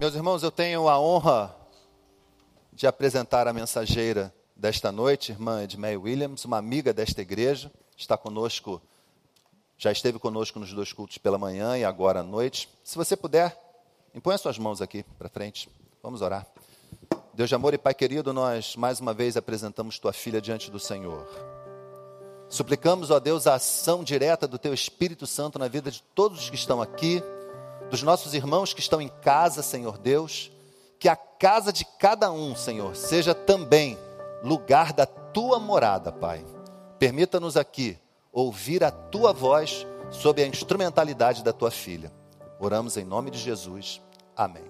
Meus irmãos, eu tenho a honra de apresentar a mensageira desta noite, irmã Edmé Williams, uma amiga desta igreja, está conosco, já esteve conosco nos dois cultos pela manhã e agora à noite. Se você puder, impõe as suas mãos aqui para frente, vamos orar. Deus de amor e Pai querido, nós mais uma vez apresentamos tua filha diante do Senhor. Suplicamos, ó Deus, a ação direta do teu Espírito Santo na vida de todos os que estão aqui, dos nossos irmãos que estão em casa, Senhor Deus, que a casa de cada um, Senhor, seja também lugar da tua morada, Pai. Permita-nos aqui ouvir a tua voz sob a instrumentalidade da tua filha. Oramos em nome de Jesus. Amém.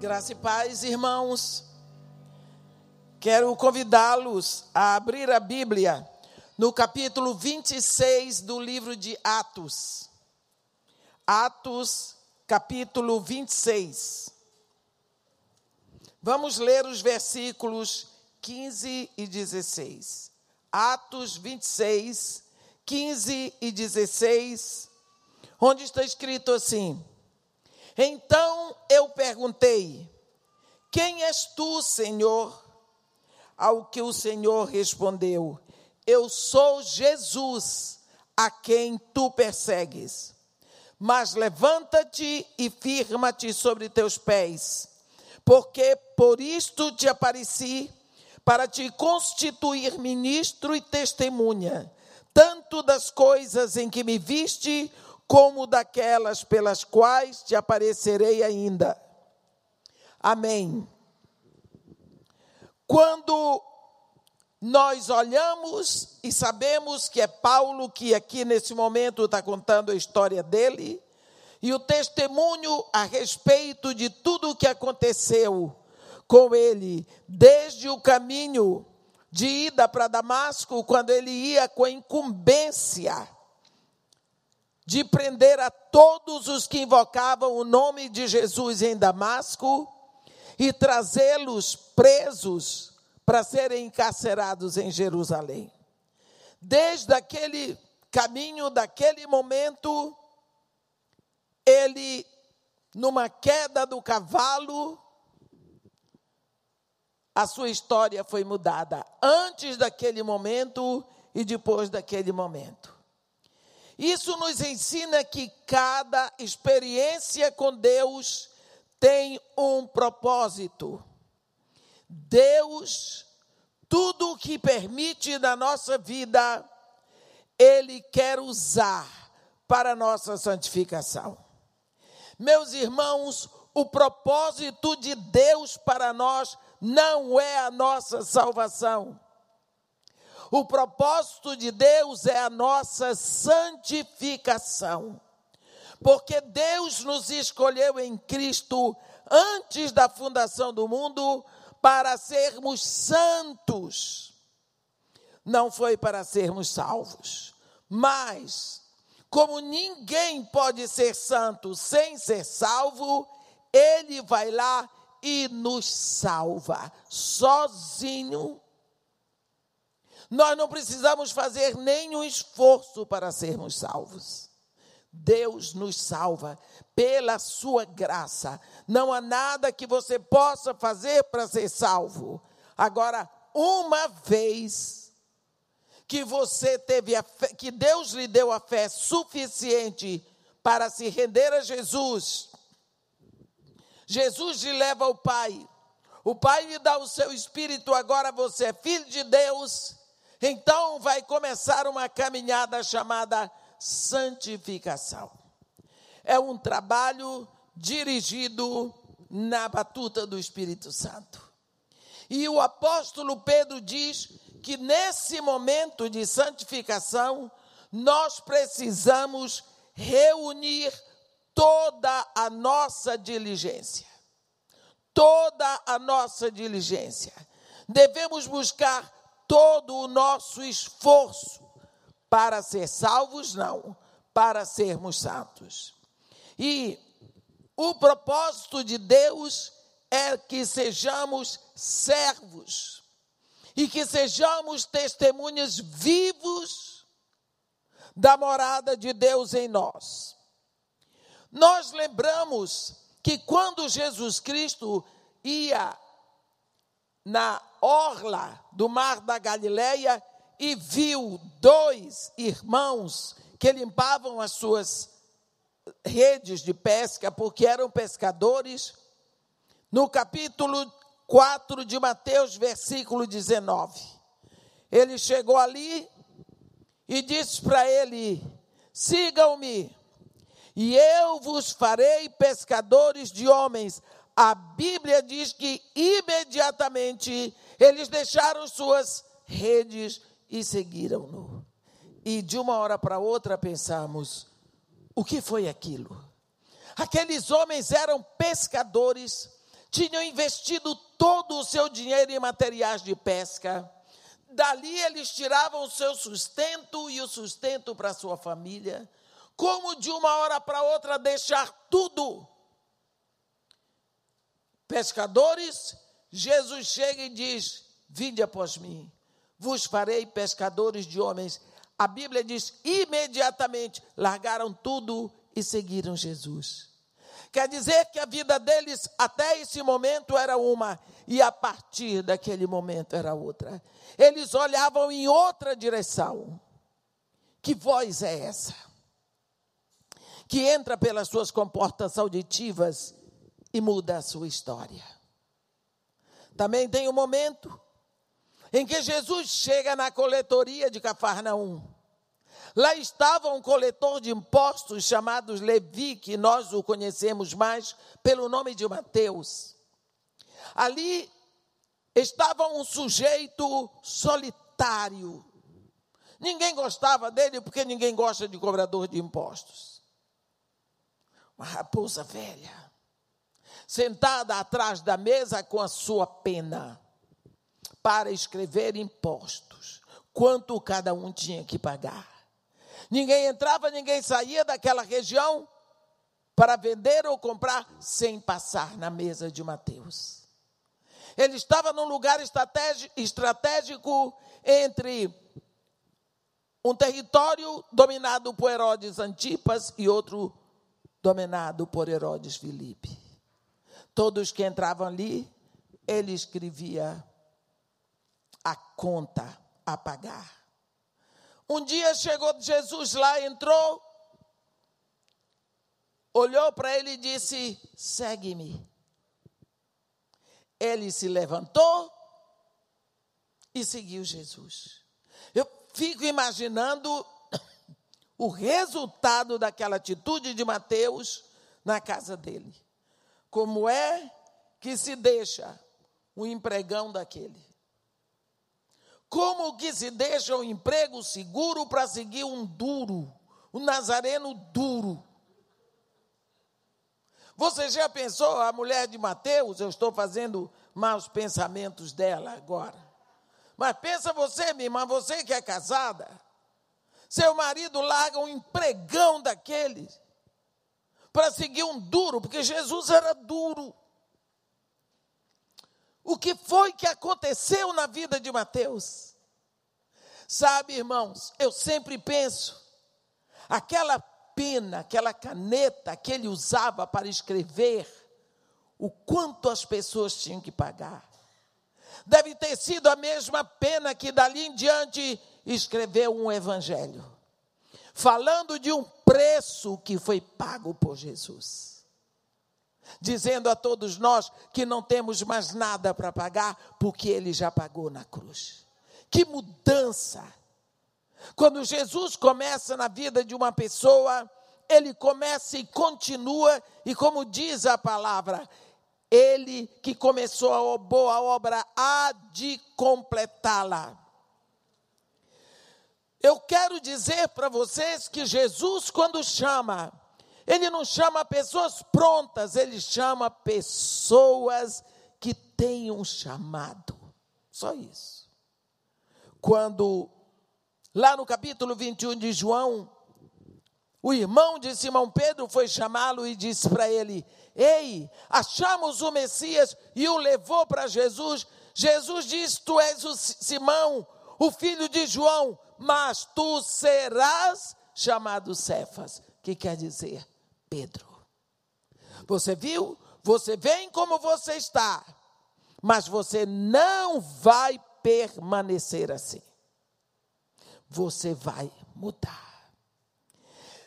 Graça e paz, irmãos. Quero convidá-los a abrir a Bíblia no capítulo 26 do livro de Atos. Atos, capítulo 26. Vamos ler os versículos 15 e 16. Atos 26, 15 e 16, onde está escrito assim: Então eu perguntei: Quem és tu, Senhor? Ao que o Senhor respondeu: Eu sou Jesus, a quem tu persegues. Mas levanta-te e firma-te sobre teus pés, porque por isto te apareci, para te constituir ministro e testemunha, tanto das coisas em que me viste, como daquelas pelas quais te aparecerei ainda. Amém. Quando nós olhamos e sabemos que é Paulo que aqui nesse momento está contando a história dele e o testemunho a respeito de tudo o que aconteceu com ele, desde o caminho de ida para Damasco, quando ele ia com a incumbência de prender a todos os que invocavam o nome de Jesus em Damasco e trazê-los presos para serem encarcerados em Jerusalém. Desde aquele caminho, daquele momento, ele, numa queda do cavalo, a sua história foi mudada antes daquele momento e depois daquele momento. Isso nos ensina que cada experiência com Deus tem um propósito. Deus, tudo o que permite na nossa vida, Ele quer usar para a nossa santificação. Meus irmãos, o propósito de Deus para nós não é a nossa salvação. O propósito de Deus é a nossa santificação porque Deus nos escolheu em Cristo antes da fundação do mundo para sermos santos. Não foi para sermos salvos, mas como ninguém pode ser santo sem ser salvo, ele vai lá e nos salva sozinho. Nós não precisamos fazer nenhum esforço para sermos salvos. Deus nos salva pela sua graça. Não há nada que você possa fazer para ser salvo. Agora, uma vez que você teve a fé, que Deus lhe deu a fé suficiente para se render a Jesus, Jesus lhe leva ao Pai. O Pai lhe dá o seu espírito, agora você é filho de Deus. Então vai começar uma caminhada chamada santificação. É um trabalho dirigido na batuta do Espírito Santo. E o apóstolo Pedro diz que nesse momento de santificação, nós precisamos reunir toda a nossa diligência. Toda a nossa diligência. Devemos buscar todo o nosso esforço para ser salvos, não, para sermos santos. E o propósito de Deus é que sejamos servos e que sejamos testemunhas vivos da morada de Deus em nós. Nós lembramos que quando Jesus Cristo ia na orla do mar da Galileia e viu dois irmãos que limpavam as suas redes de pesca, porque eram pescadores, no capítulo 4 de Mateus, versículo 19. Ele chegou ali e disse para ele: Sigam-me, e eu vos farei pescadores de homens. A Bíblia diz que imediatamente eles deixaram suas redes e seguiram-no. E de uma hora para outra pensamos: o que foi aquilo? Aqueles homens eram pescadores, tinham investido todo o seu dinheiro em materiais de pesca. Dali eles tiravam o seu sustento e o sustento para sua família. Como de uma hora para outra deixar tudo? Pescadores, Jesus chega e diz: Vinde após mim, vos farei pescadores de homens. A Bíblia diz: imediatamente largaram tudo e seguiram Jesus. Quer dizer que a vida deles até esse momento era uma, e a partir daquele momento era outra. Eles olhavam em outra direção. Que voz é essa? Que entra pelas suas comportas auditivas e muda a sua história. Também tem um momento em que Jesus chega na coletoria de Cafarnaum. Lá estava um coletor de impostos chamado Levi, que nós o conhecemos mais pelo nome de Mateus. Ali estava um sujeito solitário. Ninguém gostava dele porque ninguém gosta de cobrador de impostos. Uma raposa velha, sentada atrás da mesa com a sua pena para escrever impostos, quanto cada um tinha que pagar. Ninguém entrava, ninguém saía daquela região para vender ou comprar sem passar na mesa de Mateus. Ele estava num lugar estratégico entre um território dominado por Herodes Antipas e outro dominado por Herodes Filipe. Todos que entravam ali, ele escrevia a conta a pagar. Um dia chegou Jesus lá, entrou, olhou para ele e disse: segue-me. Ele se levantou e seguiu Jesus. Eu fico imaginando o resultado daquela atitude de Mateus na casa dele. Como é que se deixa o empregão daquele? Como que se deixa um emprego seguro para seguir um duro, um nazareno duro? Você já pensou, a mulher de Mateus, eu estou fazendo maus pensamentos dela agora. Mas pensa você, minha irmã, você que é casada, seu marido larga um empregão daqueles para seguir um duro, porque Jesus era duro. O que foi que aconteceu na vida de Mateus? Sabe, irmãos, eu sempre penso, aquela pena, aquela caneta que ele usava para escrever, o quanto as pessoas tinham que pagar. Deve ter sido a mesma pena que dali em diante escreveu um evangelho, falando de um preço que foi pago por Jesus dizendo a todos nós que não temos mais nada para pagar, porque Ele já pagou na cruz. Que mudança! Quando Jesus começa na vida de uma pessoa, ele começa e continua, e como diz a palavra, ele que começou a boa obra há de completá-la. Eu quero dizer para vocês que Jesus, quando chama, ele não chama pessoas prontas, ele chama pessoas que têm um chamado. Só isso. Quando, lá no capítulo 21 de João, o irmão de Simão Pedro foi chamá-lo e disse para ele: Ei, achamos o Messias e o levou para Jesus. Jesus disse: Tu és o Simão, o filho de João, mas tu serás chamado Cefas, que quer dizer Pedro. Você viu? Você vem como você está, mas você não vai permanecer assim. Você vai mudar.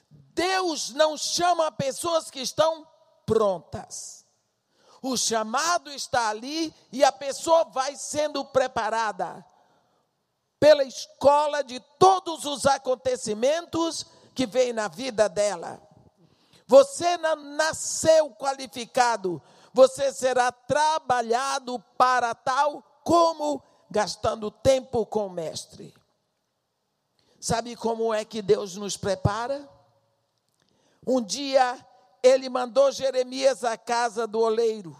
Deus não chama pessoas que estão prontas. O chamado está ali e a pessoa vai sendo preparada pela escola de todos os acontecimentos que vem na vida dela. Você não nasceu qualificado, você será trabalhado para tal como gastando tempo com o mestre. Sabe como é que Deus nos prepara? Um dia ele mandou Jeremias à casa do oleiro.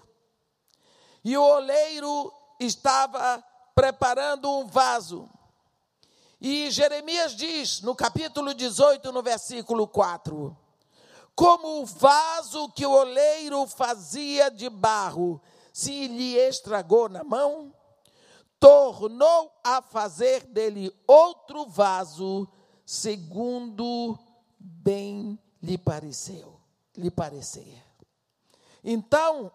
E o oleiro estava preparando um vaso. E Jeremias diz, no capítulo 18, no versículo 4: Como o vaso que o oleiro fazia de barro se lhe estragou na mão, tornou a fazer dele outro vaso, segundo bem lhe pareceu, lhe parecer. Então,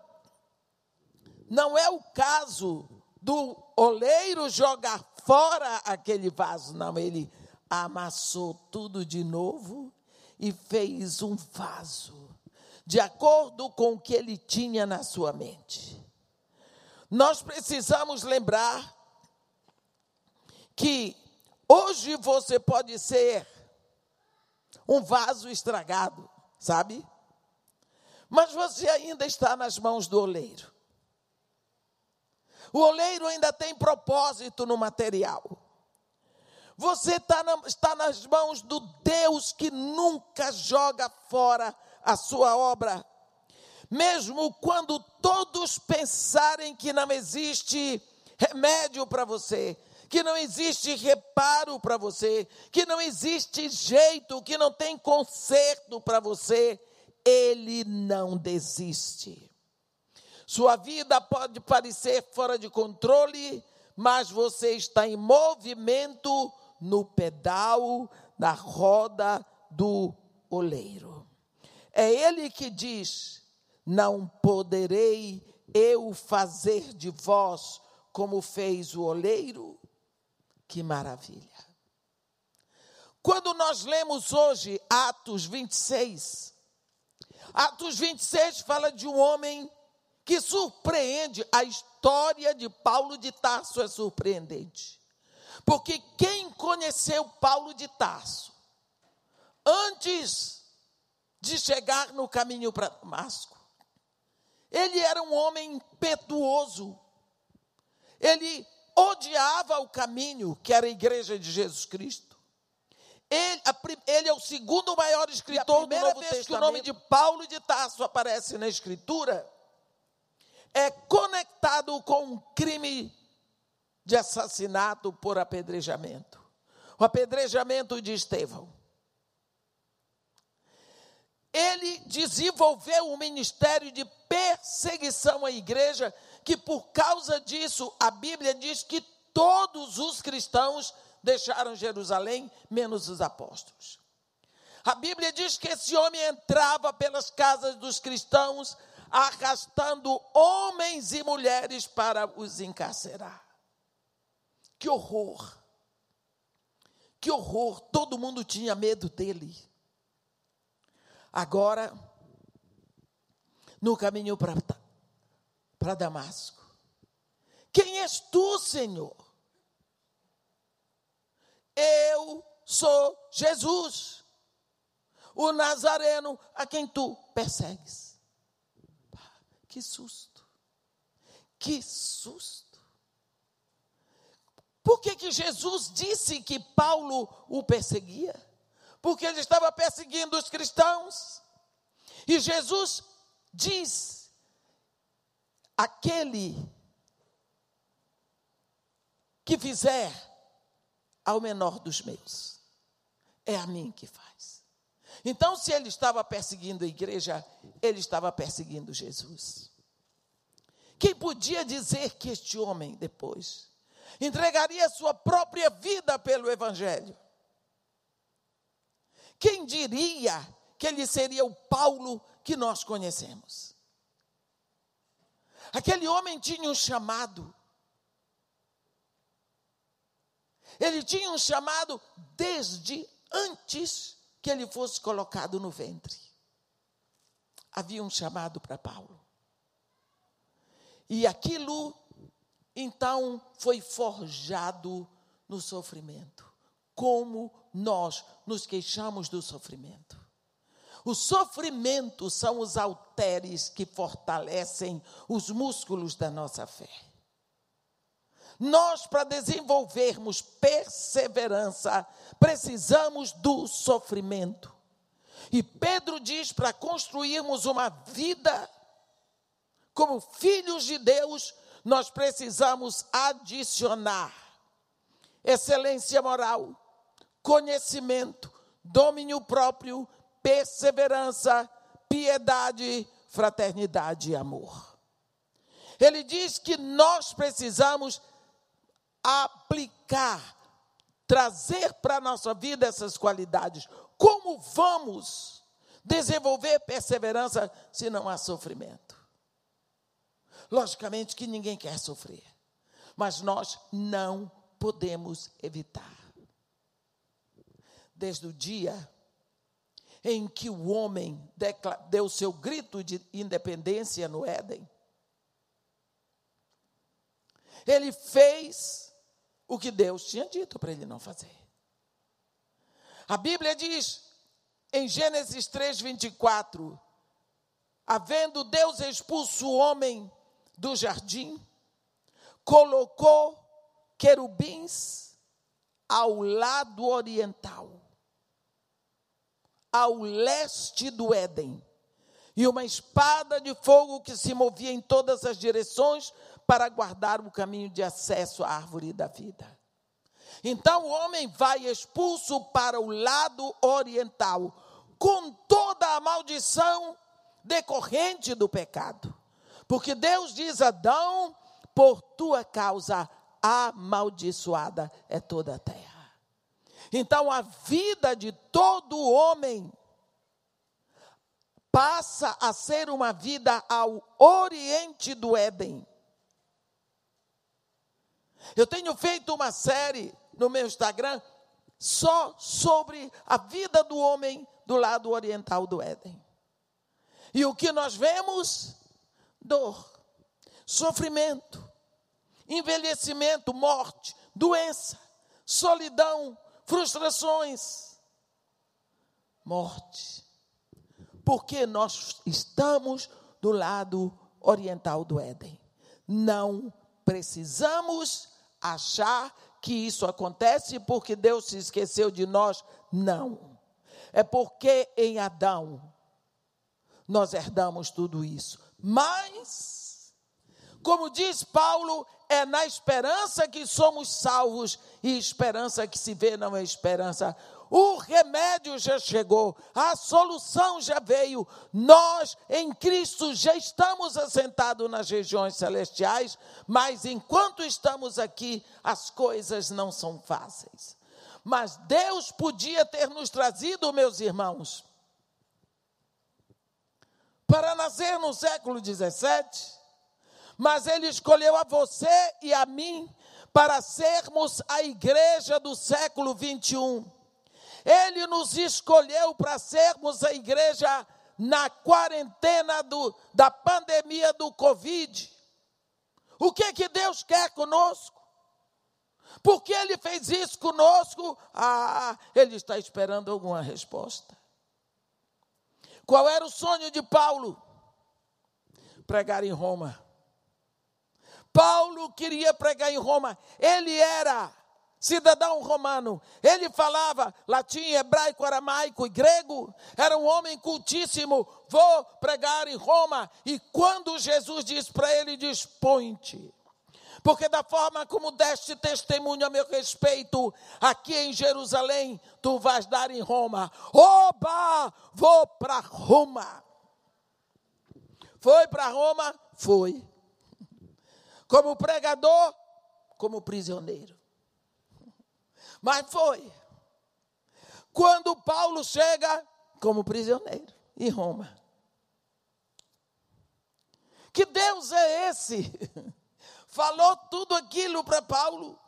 não é o caso do oleiro jogar fora aquele vaso, não, ele amassou tudo de novo e fez um vaso, de acordo com o que ele tinha na sua mente. Nós precisamos lembrar que hoje você pode ser um vaso estragado, sabe? Mas você ainda está nas mãos do oleiro. O oleiro ainda tem propósito no material. Você tá na, está nas mãos do Deus que nunca joga fora a sua obra. Mesmo quando todos pensarem que não existe remédio para você, que não existe reparo para você, que não existe jeito, que não tem conserto para você, ele não desiste. Sua vida pode parecer fora de controle, mas você está em movimento no pedal, na roda do oleiro. É ele que diz: Não poderei eu fazer de vós como fez o oleiro? Que maravilha! Quando nós lemos hoje Atos 26, Atos 26 fala de um homem que surpreende. A história de Paulo de Tarso é surpreendente. Porque quem conheceu Paulo de Tarso, antes de chegar no caminho para Damasco, ele era um homem impetuoso. Ele odiava o caminho que era a igreja de Jesus Cristo. Ele, a, ele é o segundo maior escritor do Novo vez Testamento. que o nome de Paulo de Tarso aparece na Escritura é conectado com um crime de assassinato por apedrejamento. O apedrejamento de Estevão. Ele desenvolveu um ministério de perseguição à igreja, que por causa disso, a Bíblia diz que todos os cristãos deixaram Jerusalém, menos os apóstolos. A Bíblia diz que esse homem entrava pelas casas dos cristãos, arrastando homens e mulheres para os encarcerar. Que horror! Que horror! Todo mundo tinha medo dele. Agora, no caminho para Damasco, quem és tu, Senhor? Eu sou Jesus, o Nazareno a quem tu persegues. Que susto! Que susto! Por que, que Jesus disse que Paulo o perseguia? Porque ele estava perseguindo os cristãos. E Jesus diz: aquele que fizer ao menor dos meus, é a mim que faz. Então, se ele estava perseguindo a igreja, ele estava perseguindo Jesus. Quem podia dizer que este homem, depois, entregaria sua própria vida pelo Evangelho? Quem diria que ele seria o Paulo que nós conhecemos. Aquele homem tinha um chamado. Ele tinha um chamado desde antes que ele fosse colocado no ventre. Havia um chamado para Paulo. E aquilo, então, foi forjado no sofrimento. Como nós nos queixamos do sofrimento. O sofrimento são os halteres que fortalecem os músculos da nossa fé. Nós, para desenvolvermos perseverança, precisamos do sofrimento. E Pedro diz para construirmos uma vida como filhos de Deus, nós precisamos adicionar excelência moral, conhecimento, domínio próprio, perseverança, piedade, fraternidade e amor. Ele diz que nós precisamos aplicar, trazer para a nossa vida essas qualidades. Como vamos desenvolver perseverança se não há sofrimento? Logicamente que ninguém quer sofrer, mas nós não podemos evitar. Desde o dia em que o homem deu seu grito de independência no Éden, ele fez o que Deus tinha dito para ele não fazer. A Bíblia diz em Gênesis 3, 24: havendo Deus expulso o homem do jardim, colocou querubins ao lado oriental ao leste do Éden, e uma espada de fogo que se movia em todas as direções para guardar o caminho de acesso à árvore da vida. Então o homem vai expulso para o lado oriental, com toda a maldição decorrente do pecado. Porque Deus diz a Adão: por tua causa amaldiçoada é toda a terra. Então a vida de todo homem passa a ser uma vida ao oriente do Éden. Eu tenho feito uma série no meu Instagram só sobre a vida do homem do lado oriental do Éden. E o que nós vemos? Dor, sofrimento, envelhecimento, morte, doença, solidão, frustrações, morte. Porque nós estamos do lado oriental do Éden. Não precisamos achar que isso acontece porque Deus se esqueceu de nós. Não. É porque em Adão nós herdamos tudo isso. Mas, como diz Paulo, é na esperança que somos salvos, e esperança que se vê não é esperança. O remédio já chegou, a solução já veio. Nós, em Cristo, já estamos assentados nas regiões celestiais, mas enquanto estamos aqui, as coisas não são fáceis. Mas Deus podia ter nos trazido, meus irmãos, para nascer no século 17 mas Ele escolheu a você e a mim para sermos a igreja do século 21. Ele nos escolheu para sermos a igreja na quarentena do, da pandemia do Covid. O que que Deus quer conosco? Por que Ele fez isso conosco? Ah, Ele está esperando alguma resposta. Qual era o sonho de Paulo? Pregar em Roma. Paulo queria pregar em Roma. Ele era cidadão romano. Ele falava latim, hebraico, aramaico e grego. Era um homem cultíssimo. Vou pregar em Roma. E quando Jesus diz para ele, diz: Ponte. Porque da forma como deste testemunho a meu respeito, aqui em Jerusalém, tu vais dar em Roma. Oba! Vou para Roma. Foi para Roma? Foi como pregador, como prisioneiro. Mas foi. Quando Paulo chega como prisioneiro em Roma. Que Deus é esse? Falou tudo aquilo para Paulo.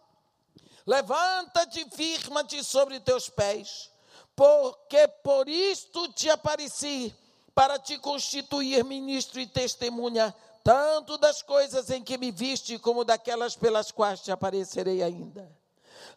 Levanta-te, firma-te sobre teus pés, porque por isto te apareci, para te constituir ministro e testemunha, tanto das coisas em que me viste, como daquelas pelas quais te aparecerei ainda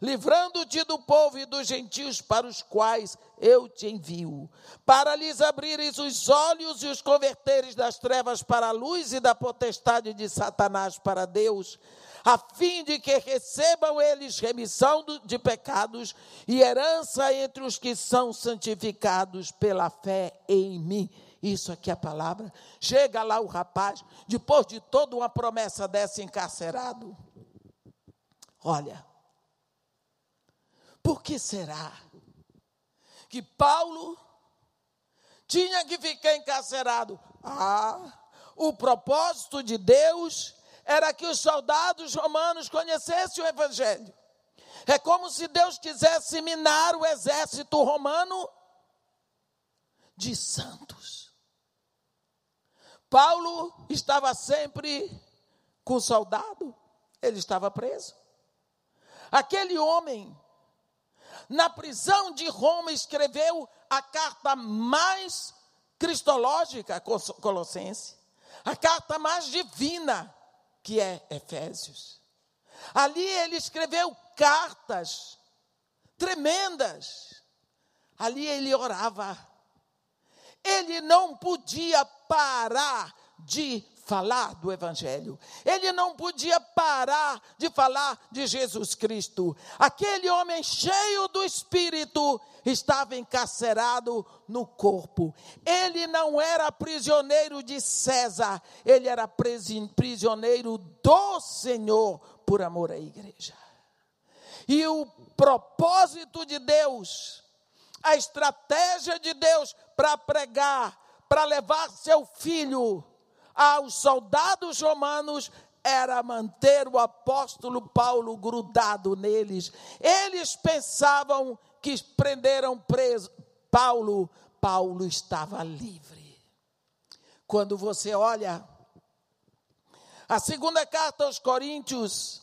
livrando-te do povo e dos gentios para os quais eu te envio, para lhes abrires os olhos e os converteres das trevas para a luz e da potestade de Satanás para Deus, a fim de que recebam eles remissão de pecados e herança entre os que são santificados pela fé em mim. Isso aqui é a palavra. Chega lá o rapaz, depois de toda uma promessa dessa encarcerado. Olha, por que será que Paulo tinha que ficar encarcerado? Ah, o propósito de Deus era que os soldados romanos conhecessem o Evangelho. É como se Deus quisesse minar o exército romano de santos. Paulo estava sempre com o soldado, ele estava preso. Aquele homem na prisão de Roma, escreveu a carta mais cristológica, Colossense, a carta mais divina, que é Efésios. Ali ele escreveu cartas tremendas. Ali ele orava. Ele não podia parar de falar do Evangelho. Ele não podia parar de falar de Jesus Cristo. Aquele homem cheio do Espírito estava encarcerado no corpo. Ele não era prisioneiro de César, ele era prisioneiro do Senhor por amor à igreja. E o propósito de Deus, a estratégia de Deus para pregar, para levar seu filho aos soldados romanos era manter o apóstolo Paulo grudado neles. Eles pensavam que prenderam preso Paulo, Paulo estava livre. Quando você olha a segunda carta aos Coríntios,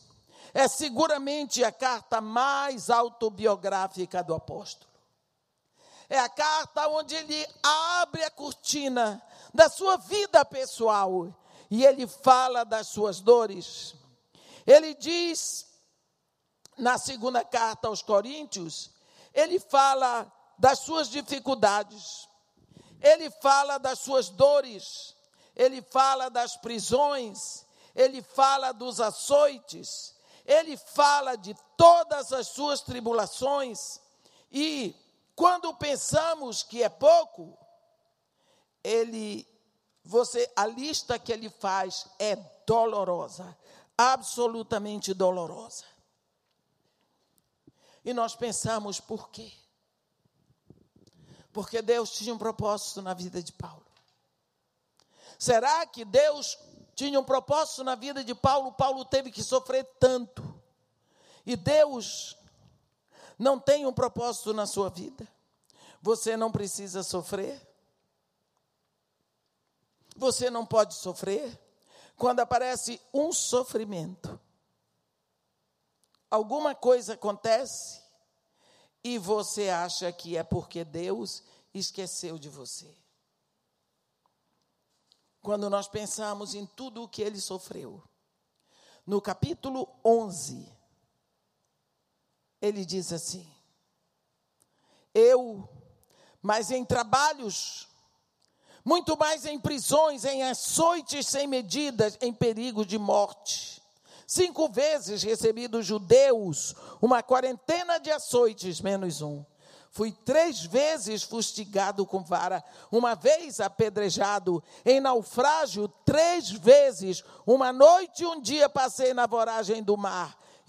é seguramente a carta mais autobiográfica do apóstolo. É a carta onde ele abre a cortina da sua vida pessoal. E ele fala das suas dores. Ele diz, na segunda carta aos Coríntios, ele fala das suas dificuldades, ele fala das suas dores, ele fala das prisões, ele fala dos açoites, ele fala de todas as suas tribulações, e quando pensamos que é pouco, ele você a lista que ele faz é dolorosa, absolutamente dolorosa. E nós pensamos por quê? Porque Deus tinha um propósito na vida de Paulo. Será que Deus tinha um propósito na vida de Paulo? Paulo teve que sofrer tanto. E Deus não tem um propósito na sua vida. Você não precisa sofrer. Você não pode sofrer quando aparece um sofrimento. Alguma coisa acontece e você acha que é porque Deus esqueceu de você. Quando nós pensamos em tudo o que ele sofreu, no capítulo 11, ele diz assim: Eu, mas em trabalhos muito mais em prisões, em açoites sem medidas, em perigo de morte. Cinco vezes recebi dos judeus uma quarentena de açoites, menos um. Fui três vezes fustigado com vara, uma vez apedrejado, em naufrágio, três vezes. Uma noite e um dia passei na voragem do mar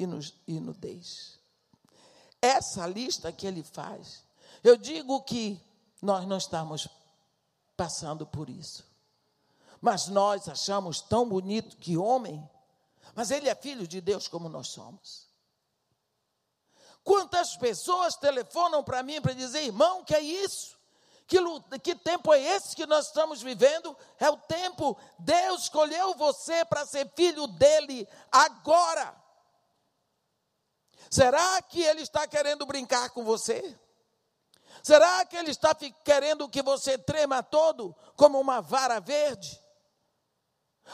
e, no, e nudez. Essa lista que ele faz, eu digo que nós não estamos passando por isso. Mas nós achamos tão bonito que homem, mas ele é filho de Deus como nós somos. Quantas pessoas telefonam para mim para dizer, irmão, que é isso? Que, que tempo é esse que nós estamos vivendo? É o tempo, Deus escolheu você para ser filho dele agora. Será que ele está querendo brincar com você? Será que ele está querendo que você trema todo como uma vara verde?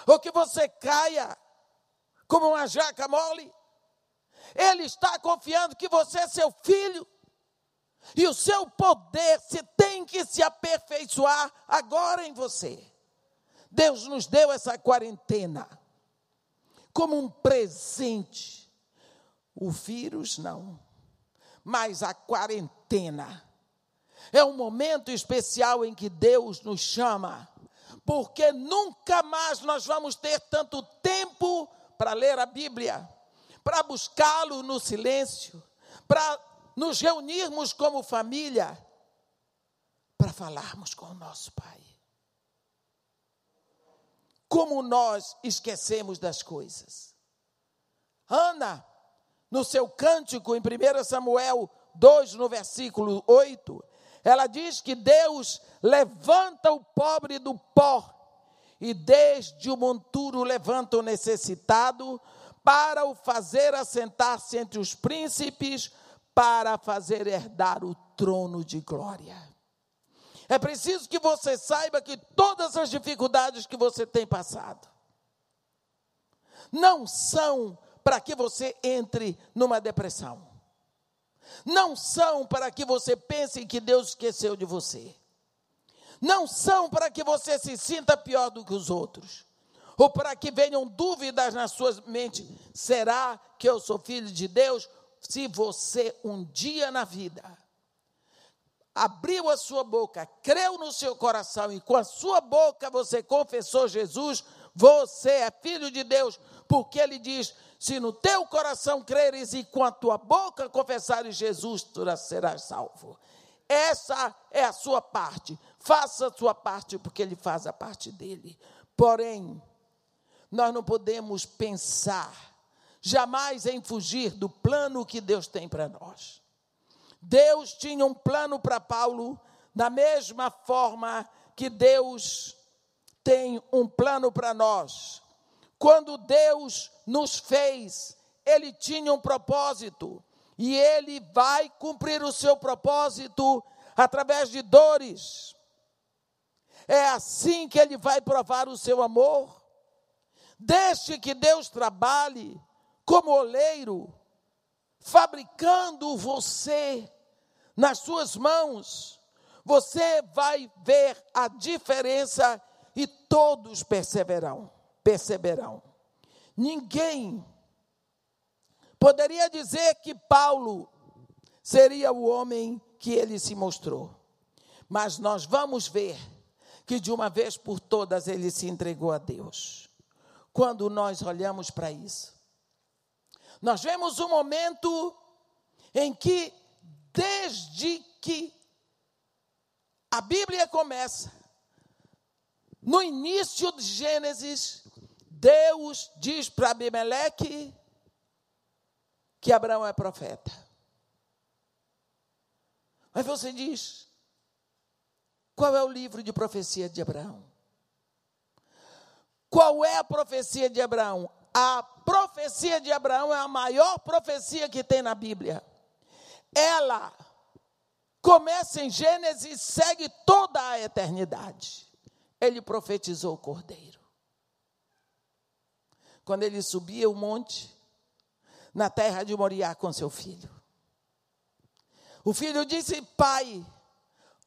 Ou que você caia como uma jaca mole? Ele está confiando que você é seu filho. E o seu poder se tem que se aperfeiçoar agora em você. Deus nos deu essa quarentena como um presente. O vírus não, mas a quarentena é um momento especial em que Deus nos chama, porque nunca mais nós vamos ter tanto tempo para ler a Bíblia, para buscá-lo no silêncio, para nos reunirmos como família para falarmos com o nosso Pai. Como nós esquecemos das coisas. Ana, no seu cântico em 1 Samuel 2, no versículo 8, ela diz que Deus levanta o pobre do pó e desde o monturo levanta o necessitado para o fazer assentar-se entre os príncipes, para fazer herdar o trono de glória. É preciso que você saiba que todas as dificuldades que você tem passado não são para que você entre numa depressão. Não são para que você pense que Deus esqueceu de você. Não são para que você se sinta pior do que os outros. Ou para que venham dúvidas na sua mente: será que eu sou filho de Deus? se você um dia na vida abriu a sua boca, creu no seu coração e com a sua boca você confessou Jesus, você é filho de Deus, porque ele diz: se no teu coração creres e com a tua boca confessares Jesus, tu serás salvo. Essa é a sua parte. Faça a sua parte, porque ele faz a parte dele. Porém, nós não podemos pensar jamais em fugir do plano que Deus tem para nós. Deus tinha um plano para Paulo, da mesma forma que Deus tem um plano para nós. Quando Deus nos fez, Ele tinha um propósito, e Ele vai cumprir o seu propósito através de dores. É assim que Ele vai provar o seu amor. Deixe que Deus trabalhe, como oleiro, fabricando você nas suas mãos, você vai ver a diferença e todos perceberão, perceberão. Ninguém poderia dizer que Paulo seria o homem que ele se mostrou. Mas nós vamos ver que de uma vez por todas ele se entregou a Deus. Quando nós olhamos para isso, nós vemos um momento em que, desde que a Bíblia começa, no início de Gênesis, Deus diz para Abimeleque que Abraão é profeta. Mas você diz, qual é o livro de profecia de Abraão? Qual é a profecia de Abraão? A profecia de Abraão é a maior profecia que tem na Bíblia. Ela começa em Gênesis e segue toda a eternidade. Ele profetizou o cordeiro. Quando ele subia o monte, na terra de Moriá com seu filho. O filho disse: Pai,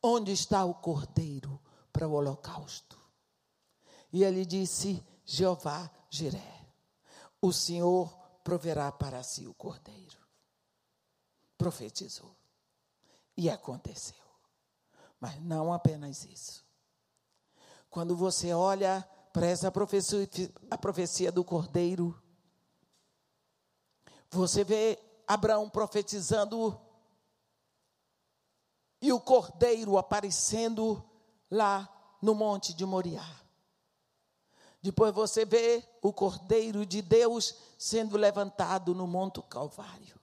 onde está o cordeiro para o holocausto? E ele disse: Jeová Jiré o Senhor proverá para si o cordeiro. Profetizou. E aconteceu. Mas não apenas isso. Quando você olha para essa profecia, a profecia do cordeiro. Você vê Abraão profetizando e o cordeiro aparecendo lá no monte de Moriá. Depois você vê o cordeiro de Deus sendo levantado no monte Calvário.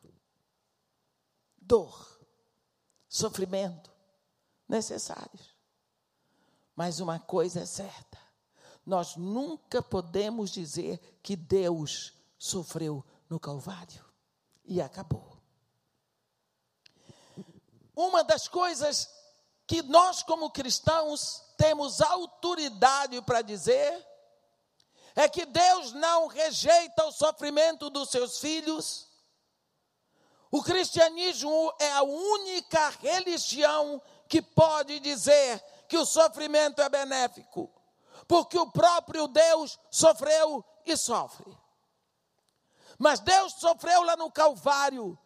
Dor, sofrimento necessários. Mas uma coisa é certa: nós nunca podemos dizer que Deus sofreu no Calvário e acabou. Uma das coisas que nós, como cristãos, temos autoridade para dizer é que Deus não rejeita o sofrimento dos seus filhos. O cristianismo é a única religião que pode dizer que o sofrimento é benéfico, porque o próprio Deus sofreu e sofre. Mas Deus sofreu lá no Calvário.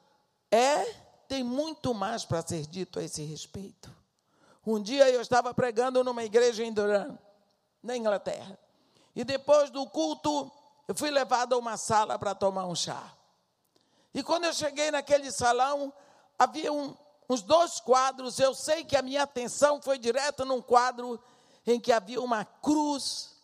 É, tem muito mais para ser dito a esse respeito. Um dia eu estava pregando numa igreja em Durham, na Inglaterra. E depois do culto, eu fui levado a uma sala para tomar um chá. E quando eu cheguei naquele salão, havia um, uns dois quadros. Eu sei que a minha atenção foi direta num quadro em que havia uma cruz,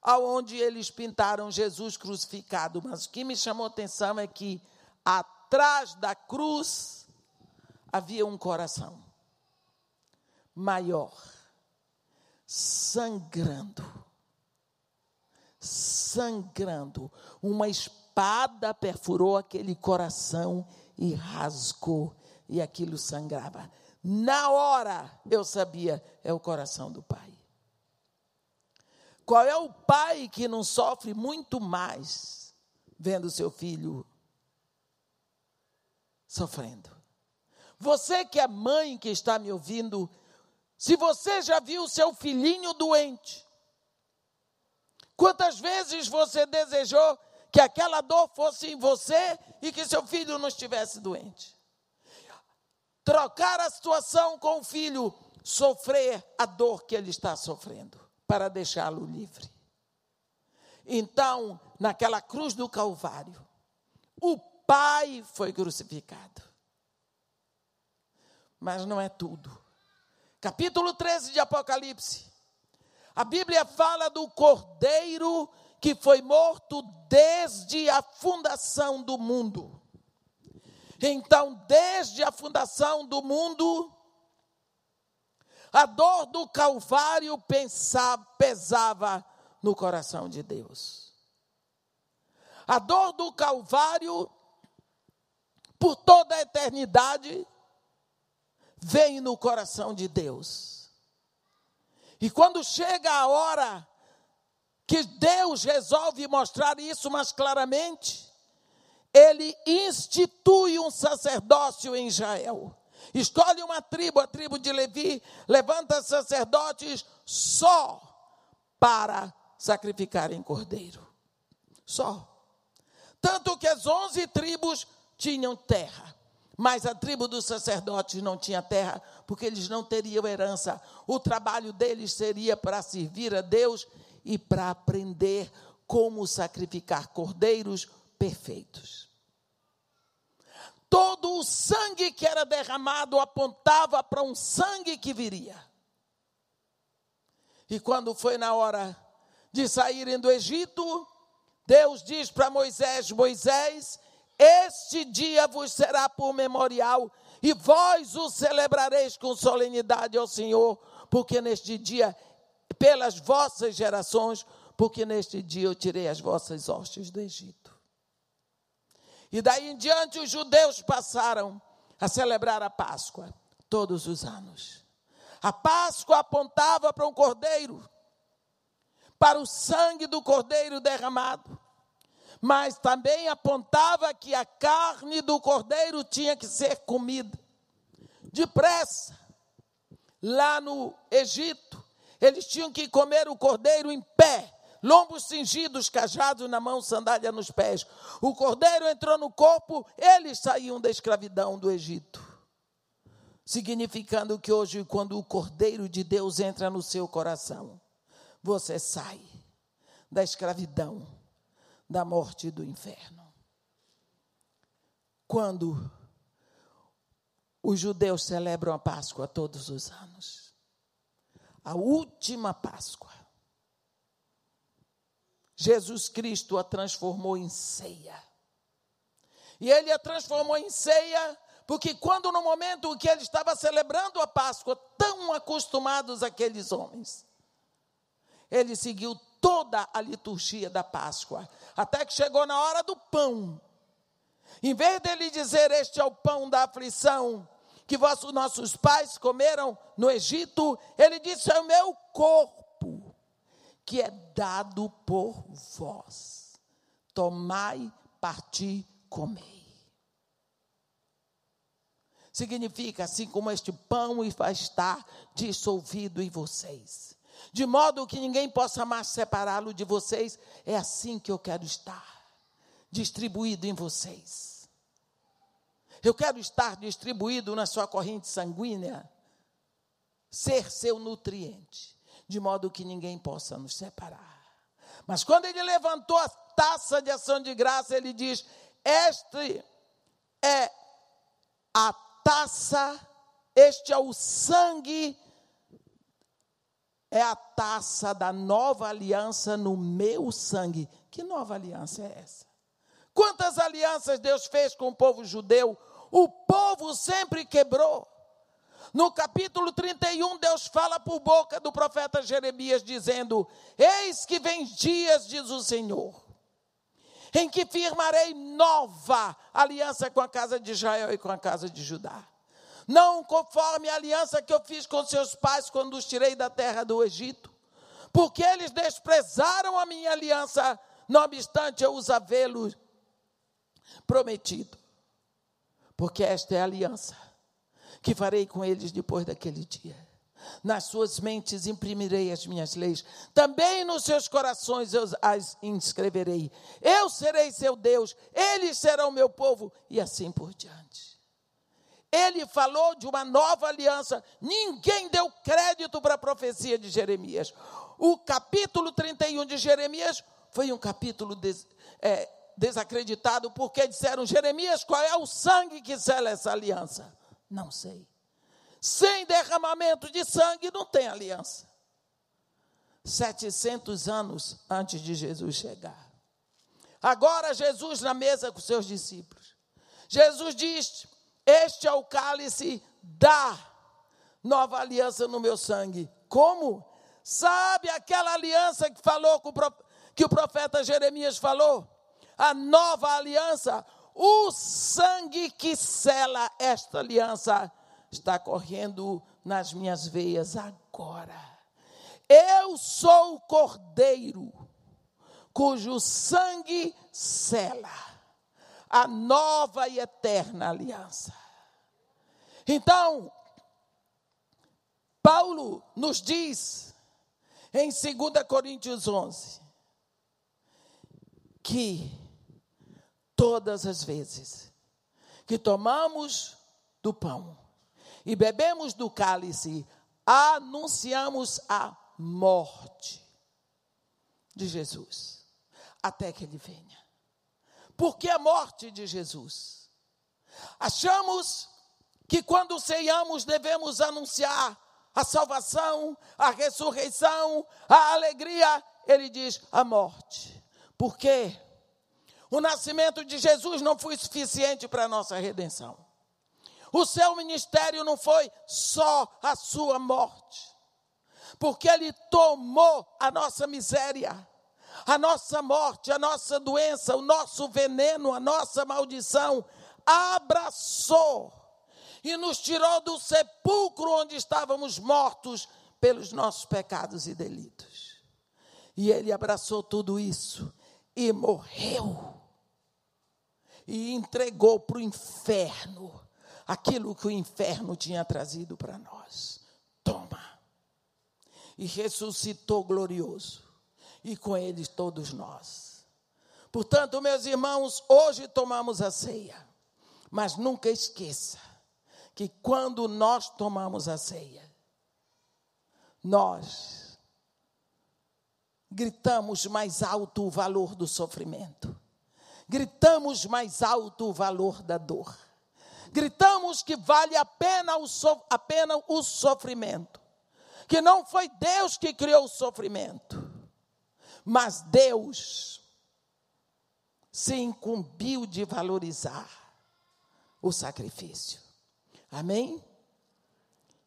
aonde eles pintaram Jesus crucificado. Mas o que me chamou atenção é que atrás da cruz havia um coração maior, sangrando, sangrando. Uma espada perfurou aquele coração e rasgou e aquilo sangrava. Na hora eu sabia, é o coração do pai. Qual é o pai que não sofre muito mais vendo seu filho sofrendo? Você que é mãe que está me ouvindo, se você já viu seu filhinho doente, quantas vezes você desejou que aquela dor fosse em você e que seu filho não estivesse doente? trocar a situação com o filho, sofrer a dor que ele está sofrendo, para deixá-lo livre. Então, naquela cruz do Calvário, o Pai foi crucificado. Mas não é tudo. Capítulo 13 de Apocalipse. A Bíblia fala do cordeiro que foi morto desde a fundação do mundo. Então, desde a fundação do mundo, a dor do Calvário pensava, pesava no coração de Deus. A dor do Calvário, por toda a eternidade, vem no coração de Deus. E quando chega a hora que Deus resolve mostrar isso mais claramente, ele institui um sacerdócio em Israel. Escolhe uma tribo, a tribo de Levi, levanta sacerdotes só para sacrificarem cordeiro. Só. Tanto que as onze tribos tinham terra, mas a tribo dos sacerdotes não tinha terra, porque eles não teriam herança. O trabalho deles seria para servir a Deus e para aprender como sacrificar cordeiros perfeitos. Todo o sangue que era derramado apontava para um sangue que viria. E quando foi na hora de saírem do Egito, Deus diz para Moisés: Moisés, este dia vos será por memorial, e vós o celebrareis com solenidade ao Senhor, porque neste dia, pelas vossas gerações, porque neste dia eu tirei as vossas hostes do Egito. E daí em diante os judeus passaram a celebrar a Páscoa todos os anos. A Páscoa apontava para um cordeiro, para o sangue do cordeiro derramado, mas também apontava que a carne do cordeiro tinha que ser comida depressa. Lá no Egito, eles tinham que comer o cordeiro em pé, lombos cingidos, cajado na mão, sandália nos pés. O cordeiro entrou no corpo, eles saíam da escravidão do Egito. Significando que hoje, quando o cordeiro de Deus entra no seu coração, você sai da escravidão, da morte e do inferno. Quando os judeus celebram a Páscoa todos os anos, a última Páscoa, Jesus Cristo a transformou em ceia. E ele a transformou em ceia porque quando no momento que ele estava celebrando a Páscoa, tão acostumados aqueles homens, ele seguiu toda a liturgia da Páscoa, até que chegou na hora do pão. Em vez dele dizer: Este é o pão da aflição que vossos nossos pais comeram no Egito, ele disse: É o meu corpo que é dado por vós. Tomai, parti, comei. Significa assim como este pão vai estar dissolvido em vocês de modo que ninguém possa mais separá-lo de vocês. É assim que eu quero estar, distribuído em vocês. Eu quero estar distribuído na sua corrente sanguínea, ser seu nutriente, de modo que ninguém possa nos separar. Mas quando ele levantou a taça de ação de graça, ele diz: Este é a taça, este é o sangue é a taça da nova aliança no meu sangue. Que nova aliança é essa? Quantas alianças Deus fez com o povo judeu? O povo sempre quebrou. No capítulo 31, Deus fala por boca do profeta Jeremias, dizendo: Eis que vem dias, diz o Senhor, em que firmarei nova aliança com a casa de Israel e com a casa de Judá não conforme a aliança que eu fiz com seus pais quando os tirei da terra do Egito, porque eles desprezaram a minha aliança, não obstante eu os havê-los prometido. Porque esta é a aliança que farei com eles depois daquele dia. Nas suas mentes imprimirei as minhas leis, também nos seus corações eu as inscreverei. Eu serei seu Deus, eles serão meu povo, e assim por diante. Ele falou de uma nova aliança. Ninguém deu crédito para a profecia de Jeremias. O capítulo 31 de Jeremias foi um capítulo des, é, desacreditado, porque disseram: Jeremias, qual é o sangue que sela essa aliança? Não sei. Sem derramamento de sangue não tem aliança. 700 anos antes de Jesus chegar. Agora, Jesus na mesa com seus discípulos. Jesus diz: este é o cálice da nova aliança no meu sangue. Como? Sabe aquela aliança que falou que o profeta Jeremias falou? A nova aliança, o sangue que sela esta aliança está correndo nas minhas veias agora. Eu sou o cordeiro cujo sangue sela a nova e eterna aliança. Então, Paulo nos diz em 2 Coríntios 11 que todas as vezes que tomamos do pão e bebemos do cálice, anunciamos a morte de Jesus até que ele venha. Por que a morte de Jesus? Achamos que quando ceiamos devemos anunciar a salvação, a ressurreição, a alegria. Ele diz a morte. Por quê? O nascimento de Jesus não foi suficiente para a nossa redenção. O seu ministério não foi só a sua morte, porque ele tomou a nossa miséria a nossa morte, a nossa doença, o nosso veneno, a nossa maldição, abraçou e nos tirou do sepulcro onde estávamos mortos pelos nossos pecados e delitos. E ele abraçou tudo isso e morreu. E entregou para o inferno aquilo que o inferno tinha trazido para nós. Toma. E ressuscitou glorioso e com eles todos nós. Portanto, meus irmãos, hoje tomamos a ceia, mas nunca esqueça que quando nós tomamos a ceia, nós gritamos mais alto o valor do sofrimento, gritamos mais alto o valor da dor, gritamos que vale a pena o, so, a pena o sofrimento, que não foi Deus que criou o sofrimento, mas Deus se incumbiu de valorizar o sacrifício. Amém?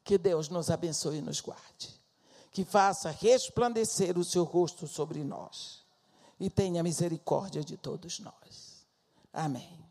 Que Deus nos abençoe e nos guarde. Que faça resplandecer o seu rosto sobre nós. E tenha misericórdia de todos nós. Amém.